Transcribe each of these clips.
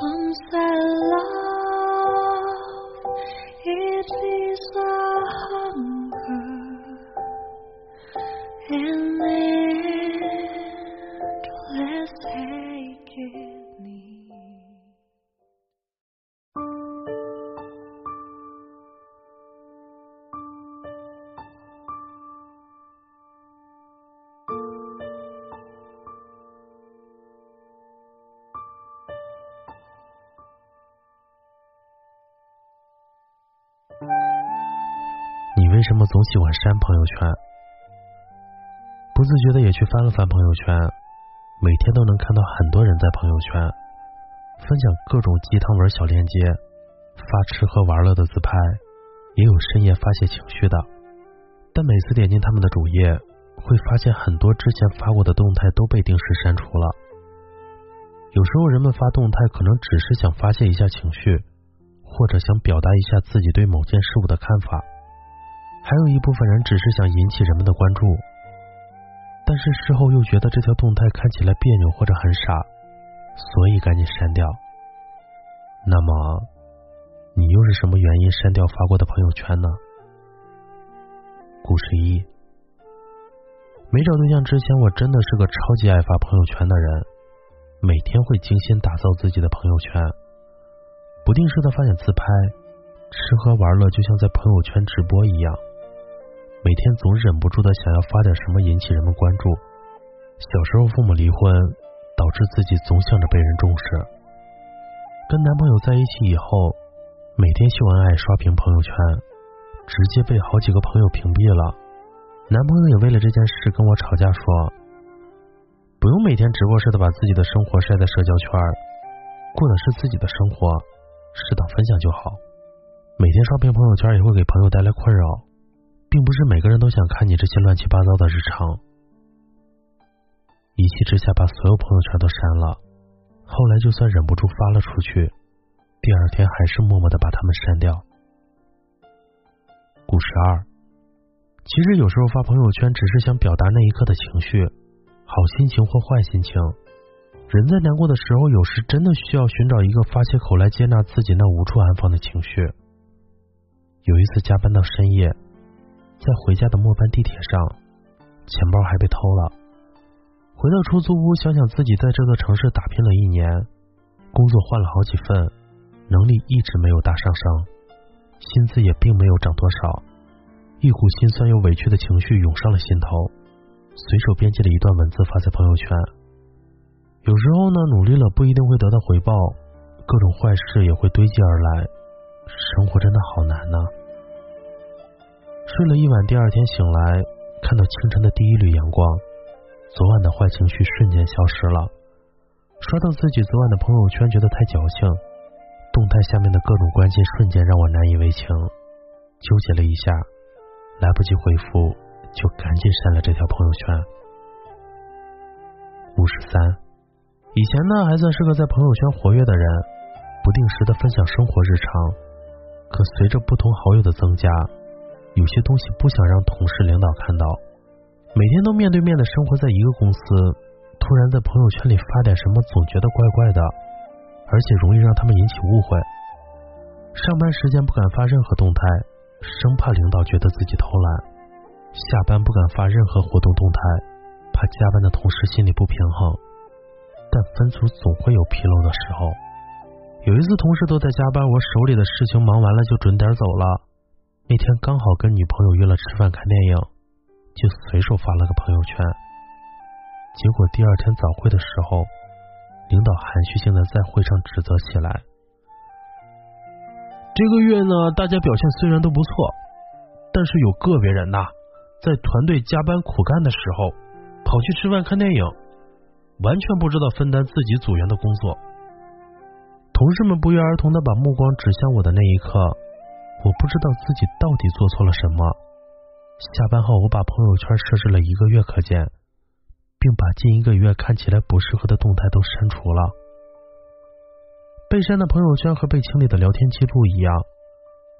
Some say love, it a hunger, and endless 为什么总喜欢删朋友圈？不自觉的也去翻了翻朋友圈，每天都能看到很多人在朋友圈分享各种鸡汤文小链接，发吃喝玩乐的自拍，也有深夜发泄情绪的。但每次点进他们的主页，会发现很多之前发过的动态都被定时删除了。有时候人们发动态可能只是想发泄一下情绪，或者想表达一下自己对某件事物的看法。还有一部分人只是想引起人们的关注，但是事后又觉得这条动态看起来别扭或者很傻，所以赶紧删掉。那么，你又是什么原因删掉发过的朋友圈呢？故事一：没找对象之前，我真的是个超级爱发朋友圈的人，每天会精心打造自己的朋友圈，不定时的发点自拍，吃喝玩乐就像在朋友圈直播一样。每天总忍不住的想要发点什么引起人们关注。小时候父母离婚，导致自己总想着被人重视。跟男朋友在一起以后，每天秀恩爱刷屏朋友圈，直接被好几个朋友屏蔽了。男朋友也为了这件事跟我吵架，说不用每天直播似的把自己的生活晒在社交圈，过的是自己的生活，适当分享就好。每天刷屏朋友圈也会给朋友带来困扰。并不是每个人都想看你这些乱七八糟的日常。一气之下，把所有朋友圈都删了。后来就算忍不住发了出去，第二天还是默默的把他们删掉。故事二，其实有时候发朋友圈只是想表达那一刻的情绪，好心情或坏心情。人在难过的时候，有时真的需要寻找一个发泄口来接纳自己那无处安放的情绪。有一次加班到深夜。在回家的末班地铁上，钱包还被偷了。回到出租屋，想想自己在这座城市打拼了一年，工作换了好几份，能力一直没有大上升，薪资也并没有涨多少，一股心酸又委屈的情绪涌上了心头，随手编辑了一段文字发在朋友圈。有时候呢，努力了不一定会得到回报，各种坏事也会堆积而来，生活真的好难呢。睡了一晚，第二天醒来，看到清晨的第一缕阳光，昨晚的坏情绪瞬间消失了。刷到自己昨晚的朋友圈，觉得太矫情，动态下面的各种关心瞬间让我难以为情，纠结了一下，来不及回复，就赶紧删了这条朋友圈。五十三，以前呢还算是个在朋友圈活跃的人，不定时的分享生活日常，可随着不同好友的增加。有些东西不想让同事、领导看到，每天都面对面的生活在一个公司，突然在朋友圈里发点什么，总觉得怪怪的，而且容易让他们引起误会。上班时间不敢发任何动态，生怕领导觉得自己偷懒；下班不敢发任何活动动态，怕加班的同事心里不平衡。但分组总会有纰漏的时候。有一次同事都在加班，我手里的事情忙完了就准点走了。那天刚好跟女朋友约了吃饭看电影，就随手发了个朋友圈。结果第二天早会的时候，领导含蓄性的在会上指责起来：“这个月呢，大家表现虽然都不错，但是有个别人呐，在团队加班苦干的时候，跑去吃饭看电影。完全不知道分担自己组员的工作。同事们不约而同的把目光指向我的那一刻，我不知道自己到底做错了什么。下班后，我把朋友圈设置了一个月可见，并把近一个月看起来不适合的动态都删除了。被删的朋友圈和被清理的聊天记录一样，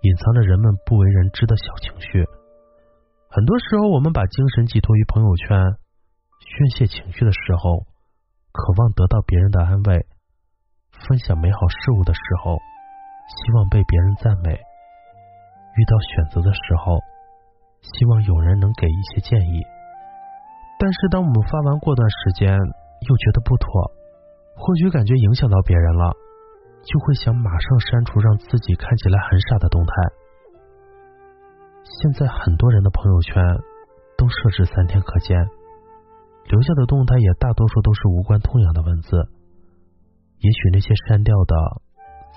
隐藏着人们不为人知的小情绪。很多时候，我们把精神寄托于朋友圈，宣泄情绪的时候，渴望得到别人的安慰；分享美好事物的时候，希望被别人赞美；遇到选择的时候，希望有人能给一些建议。但是，当我们发完过段时间，又觉得不妥，或许感觉影响到别人了，就会想马上删除，让自己看起来很傻的动态。现在很多人的朋友圈都设置三天可见，留下的动态也大多数都是无关痛痒的文字。也许那些删掉的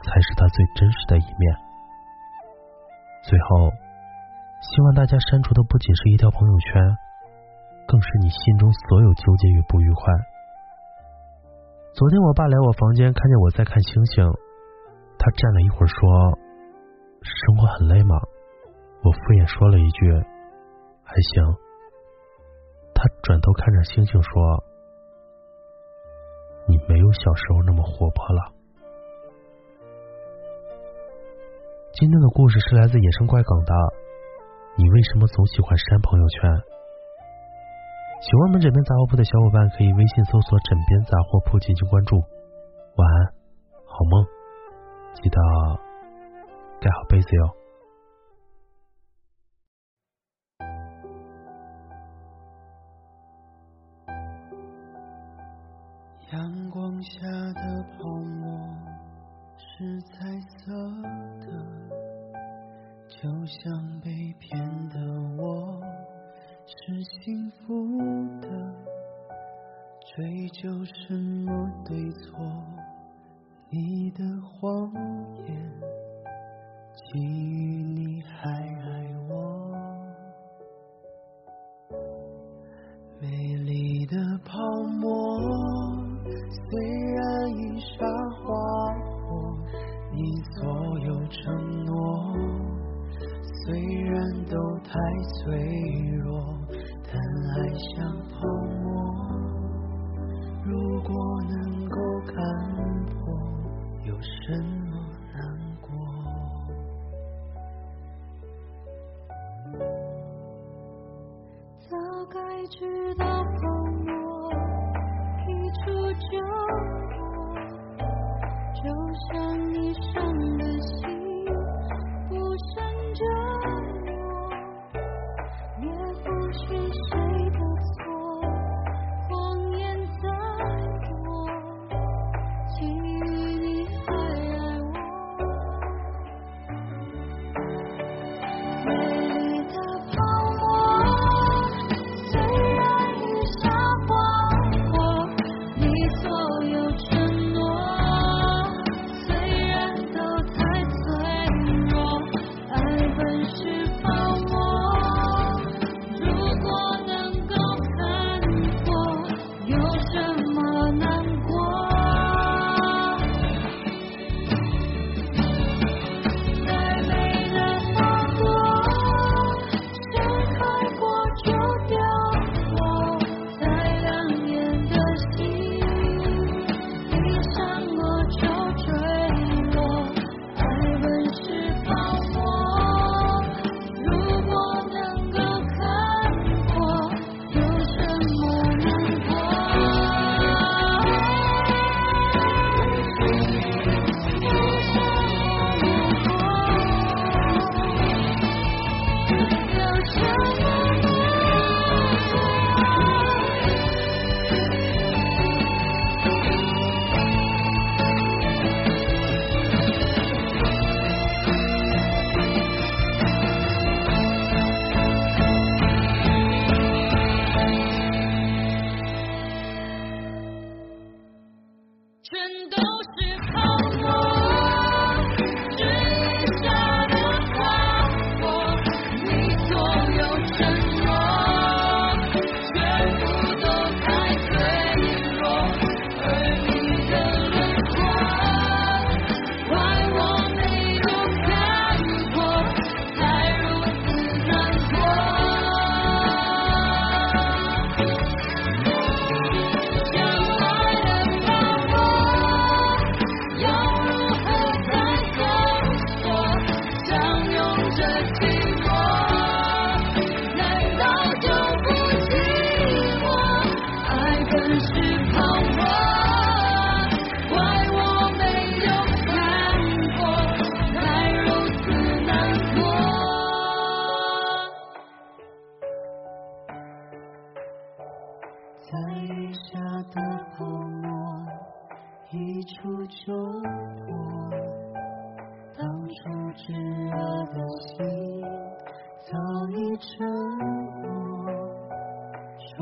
才是他最真实的一面。最后，希望大家删除的不仅是一条朋友圈，更是你心中所有纠结与不愉快。昨天我爸来我房间，看见我在看星星，他站了一会儿说：“生活很累吗？”我敷衍说了一句：“还行。”他转头看着星星说：“你没有小时候那么活泼了。”今天的故事是来自野生怪梗的。你为什么总喜欢删朋友圈？喜欢我们枕边杂货铺的小伙伴可以微信搜索“枕边杂货铺”进行关注。晚安，好梦，记得盖好被子哟。阳光下的泡沫是彩色，就像被骗的我是幸福的。追究什么对错？你的谎言，给予你还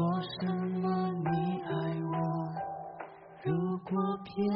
说什么你爱我，如果骗